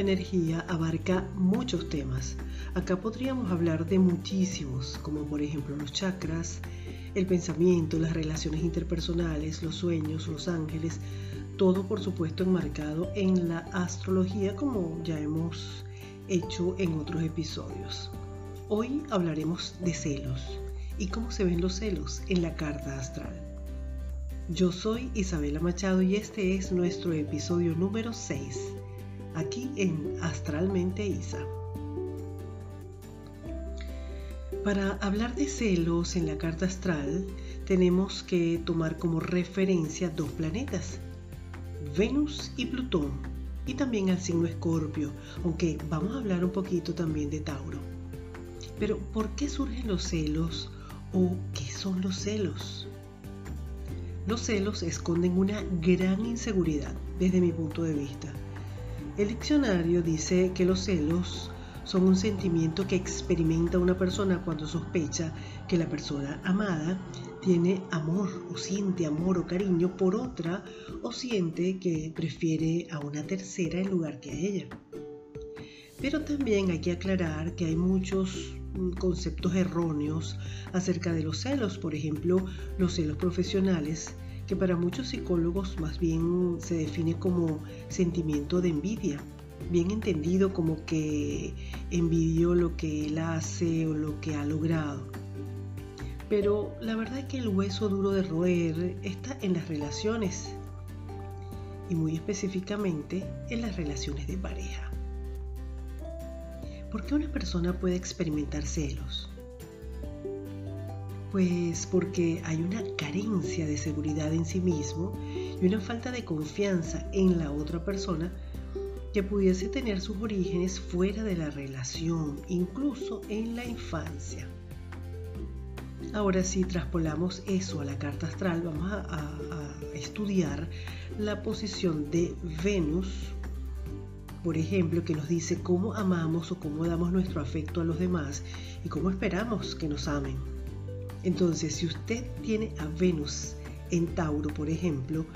Energía abarca muchos temas. Acá podríamos hablar de muchísimos, como por ejemplo los chakras, el pensamiento, las relaciones interpersonales, los sueños, los ángeles, todo por supuesto enmarcado en la astrología como ya hemos hecho en otros episodios. Hoy hablaremos de celos y cómo se ven los celos en la carta astral. Yo soy Isabela Machado y este es nuestro episodio número 6 aquí en Astralmente Isa. Para hablar de celos en la carta astral, tenemos que tomar como referencia dos planetas, Venus y Plutón, y también al signo Escorpio, aunque vamos a hablar un poquito también de Tauro. Pero, ¿por qué surgen los celos o qué son los celos? Los celos esconden una gran inseguridad desde mi punto de vista el diccionario dice que los celos son un sentimiento que experimenta una persona cuando sospecha que la persona amada tiene amor o siente amor o cariño por otra o siente que prefiere a una tercera en lugar que a ella. Pero también hay que aclarar que hay muchos mm, conceptos erróneos acerca de los celos, por ejemplo, los celos profesionales que para muchos psicólogos más bien se define como sentimiento de envidia, bien entendido como que envidió lo que él hace o lo que ha logrado. Pero la verdad es que el hueso duro de roer está en las relaciones y muy específicamente en las relaciones de pareja. ¿Por qué una persona puede experimentar celos? Pues porque hay una carencia de seguridad en sí mismo y una falta de confianza en la otra persona que pudiese tener sus orígenes fuera de la relación, incluso en la infancia. Ahora si traspolamos eso a la carta astral, vamos a, a estudiar la posición de Venus, por ejemplo, que nos dice cómo amamos o cómo damos nuestro afecto a los demás y cómo esperamos que nos amen. Entonces, si usted tiene a Venus en Tauro, por ejemplo,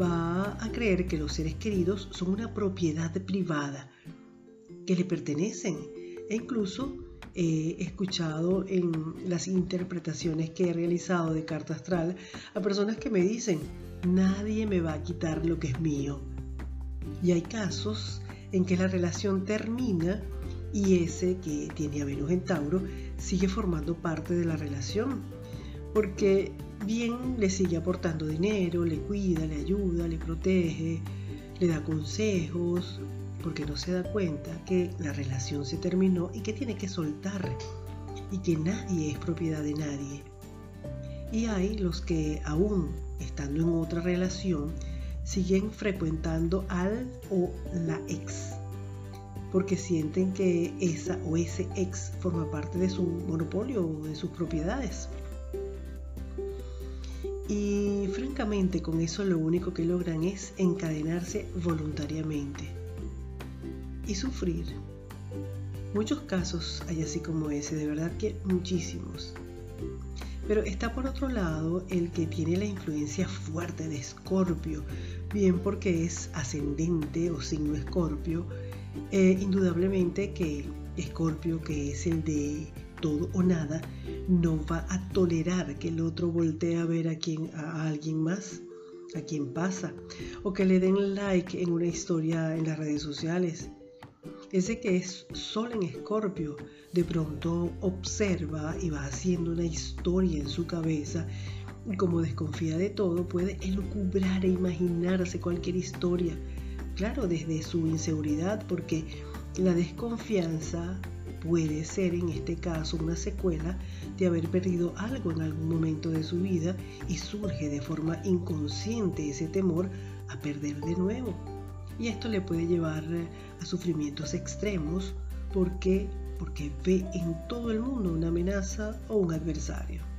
va a creer que los seres queridos son una propiedad privada que le pertenecen. E incluso he escuchado en las interpretaciones que he realizado de carta astral a personas que me dicen, nadie me va a quitar lo que es mío. Y hay casos en que la relación termina y ese que tiene a Venus en Tauro sigue formando parte de la relación, porque bien le sigue aportando dinero, le cuida, le ayuda, le protege, le da consejos, porque no se da cuenta que la relación se terminó y que tiene que soltar y que nadie es propiedad de nadie. Y hay los que aún estando en otra relación siguen frecuentando al o la ex porque sienten que esa o ese ex forma parte de su monopolio o de sus propiedades. Y francamente con eso lo único que logran es encadenarse voluntariamente y sufrir. Muchos casos hay así como ese, de verdad que muchísimos. Pero está por otro lado el que tiene la influencia fuerte de Escorpio, bien porque es ascendente o signo Escorpio, eh, indudablemente que Escorpio, que es el de todo o nada, no va a tolerar que el otro voltee a ver a, quien, a alguien más, a quien pasa, o que le den like en una historia en las redes sociales. Ese que es sol en escorpio, de pronto observa y va haciendo una historia en su cabeza y como desconfía de todo, puede elucubrar e imaginarse cualquier historia claro, desde su inseguridad, porque la desconfianza puede ser en este caso una secuela de haber perdido algo en algún momento de su vida y surge de forma inconsciente ese temor a perder de nuevo. Y esto le puede llevar a sufrimientos extremos porque, porque ve en todo el mundo una amenaza o un adversario.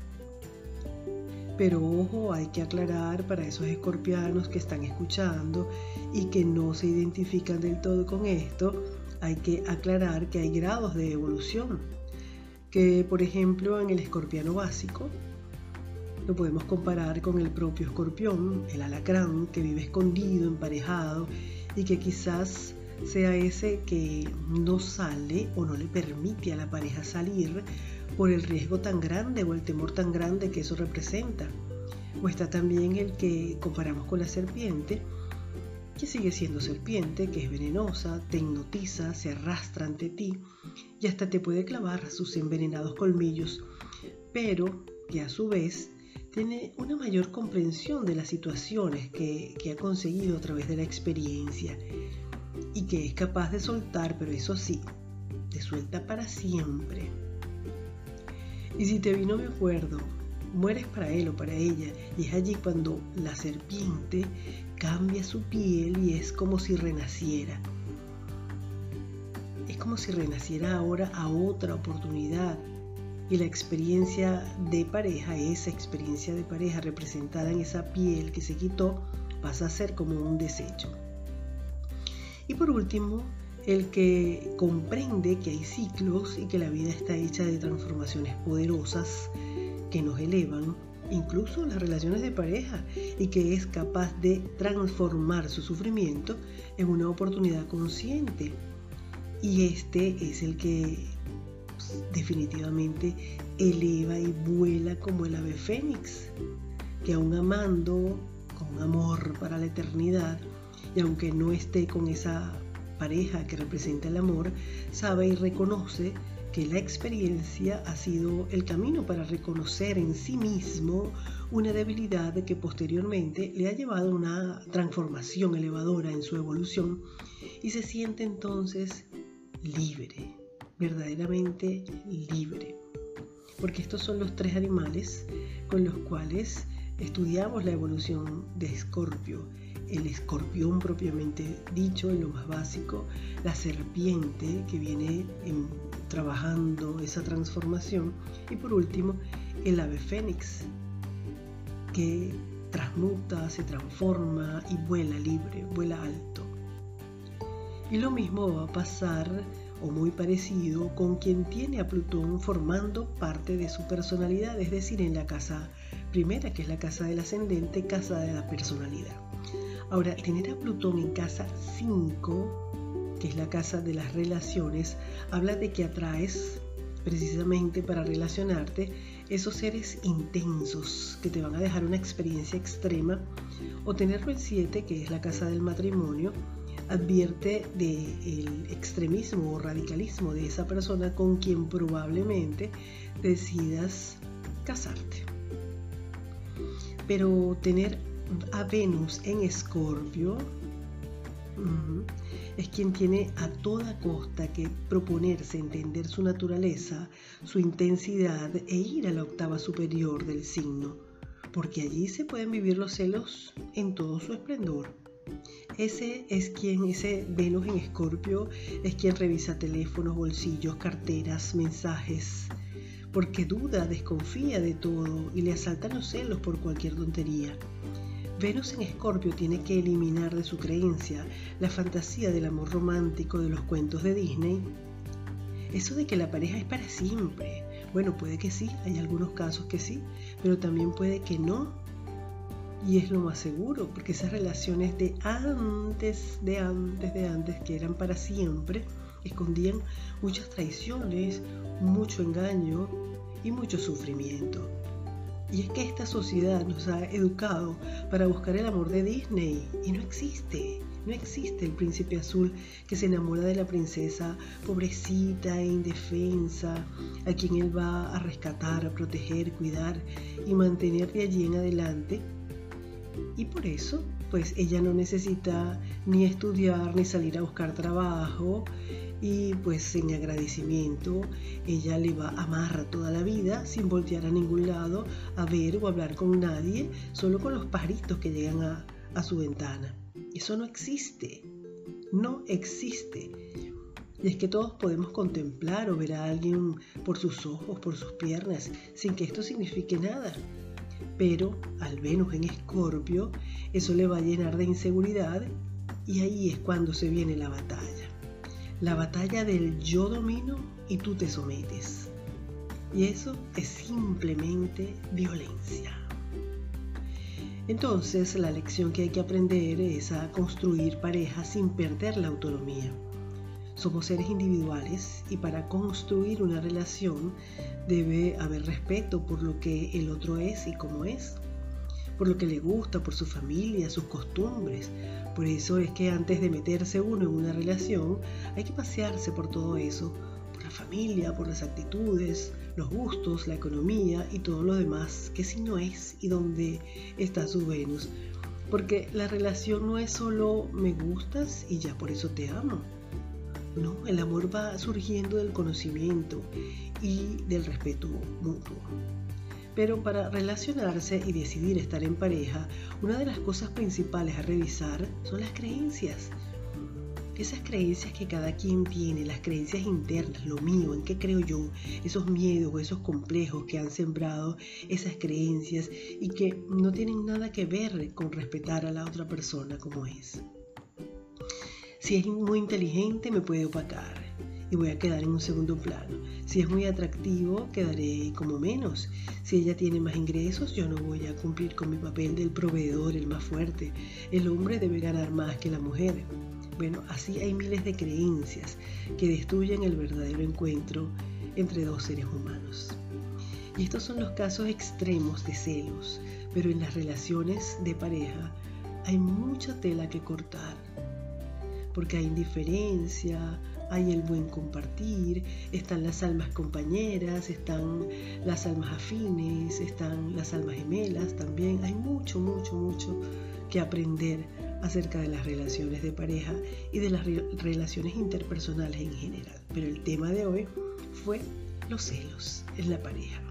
Pero ojo, hay que aclarar para esos escorpianos que están escuchando y que no se identifican del todo con esto, hay que aclarar que hay grados de evolución. Que por ejemplo en el escorpiano básico lo podemos comparar con el propio escorpión, el alacrán, que vive escondido, emparejado y que quizás sea ese que no sale o no le permite a la pareja salir por el riesgo tan grande o el temor tan grande que eso representa. O está también el que comparamos con la serpiente, que sigue siendo serpiente, que es venenosa, te hipnotiza, se arrastra ante ti y hasta te puede clavar sus envenenados colmillos, pero que a su vez tiene una mayor comprensión de las situaciones que, que ha conseguido a través de la experiencia y que es capaz de soltar, pero eso sí, te suelta para siempre. Y si te vino mi acuerdo, mueres para él o para ella, y es allí cuando la serpiente cambia su piel y es como si renaciera. Es como si renaciera ahora a otra oportunidad. Y la experiencia de pareja, esa experiencia de pareja representada en esa piel que se quitó, pasa a ser como un desecho. Y por último, el que comprende que hay ciclos y que la vida está hecha de transformaciones poderosas que nos elevan, incluso las relaciones de pareja, y que es capaz de transformar su sufrimiento en una oportunidad consciente. Y este es el que pues, definitivamente eleva y vuela como el ave fénix, que aún amando con amor para la eternidad, y aunque no esté con esa pareja que representa el amor, sabe y reconoce que la experiencia ha sido el camino para reconocer en sí mismo una debilidad que posteriormente le ha llevado a una transformación elevadora en su evolución y se siente entonces libre, verdaderamente libre. Porque estos son los tres animales con los cuales estudiamos la evolución de Escorpio el escorpión propiamente dicho, en lo más básico, la serpiente que viene trabajando esa transformación y por último el ave fénix que transmuta, se transforma y vuela libre, vuela alto. Y lo mismo va a pasar o muy parecido con quien tiene a Plutón formando parte de su personalidad, es decir, en la casa primera, que es la casa del ascendente, casa de la personalidad. Ahora, tener a Plutón en casa 5, que es la casa de las relaciones, habla de que atraes precisamente para relacionarte esos seres intensos que te van a dejar una experiencia extrema. O tenerlo en 7, que es la casa del matrimonio, advierte del extremismo o radicalismo de esa persona con quien probablemente decidas casarte. Pero tener a Venus en Escorpio es quien tiene a toda costa que proponerse entender su naturaleza, su intensidad e ir a la octava superior del signo, porque allí se pueden vivir los celos en todo su esplendor. Ese es quien, ese Venus en Escorpio, es quien revisa teléfonos, bolsillos, carteras, mensajes, porque duda, desconfía de todo y le asaltan los celos por cualquier tontería. Venus en Escorpio tiene que eliminar de su creencia la fantasía del amor romántico de los cuentos de Disney. Eso de que la pareja es para siempre. Bueno, puede que sí, hay algunos casos que sí, pero también puede que no. Y es lo más seguro, porque esas relaciones de antes, de antes, de antes, que eran para siempre, escondían muchas traiciones, mucho engaño y mucho sufrimiento. Y es que esta sociedad nos ha educado para buscar el amor de Disney y no existe. No existe el príncipe azul que se enamora de la princesa pobrecita e indefensa, a quien él va a rescatar, a proteger, cuidar y mantener de allí en adelante. Y por eso, pues ella no necesita ni estudiar ni salir a buscar trabajo, y pues en agradecimiento ella le va a amar toda la vida sin voltear a ningún lado a ver o hablar con nadie, solo con los pajaritos que llegan a, a su ventana. Eso no existe, no existe. Y es que todos podemos contemplar o ver a alguien por sus ojos, por sus piernas, sin que esto signifique nada. Pero al Venus en Escorpio, eso le va a llenar de inseguridad y ahí es cuando se viene la batalla la batalla del yo domino y tú te sometes. Y eso es simplemente violencia. Entonces, la lección que hay que aprender es a construir parejas sin perder la autonomía. Somos seres individuales y para construir una relación debe haber respeto por lo que el otro es y cómo es, por lo que le gusta, por su familia, sus costumbres. Por eso es que antes de meterse uno en una relación hay que pasearse por todo eso, por la familia, por las actitudes, los gustos, la economía y todo lo demás, que si no es y dónde está su Venus. Porque la relación no es solo me gustas y ya por eso te amo. No, el amor va surgiendo del conocimiento y del respeto mutuo. Pero para relacionarse y decidir estar en pareja, una de las cosas principales a revisar son las creencias. Esas creencias que cada quien tiene, las creencias internas, lo mío, en qué creo yo, esos miedos o esos complejos que han sembrado esas creencias y que no tienen nada que ver con respetar a la otra persona como es. Si es muy inteligente me puede opacar y voy a quedar en un segundo plano. Si es muy atractivo, quedaré como menos. Si ella tiene más ingresos, yo no voy a cumplir con mi papel del proveedor, el más fuerte. El hombre debe ganar más que la mujer. Bueno, así hay miles de creencias que destruyen el verdadero encuentro entre dos seres humanos. Y estos son los casos extremos de celos, pero en las relaciones de pareja hay mucha tela que cortar, porque hay indiferencia, hay el buen compartir, están las almas compañeras, están las almas afines, están las almas gemelas también. Hay mucho, mucho, mucho que aprender acerca de las relaciones de pareja y de las relaciones interpersonales en general. Pero el tema de hoy fue los celos en la pareja.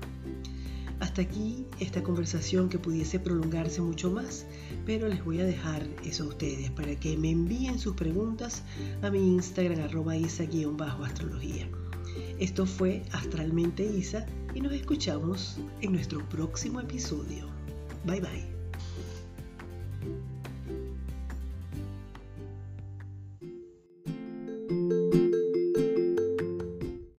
Hasta aquí esta conversación que pudiese prolongarse mucho más, pero les voy a dejar eso a ustedes para que me envíen sus preguntas a mi Instagram arroba isa-astrología. Esto fue Astralmente Isa y nos escuchamos en nuestro próximo episodio. Bye bye.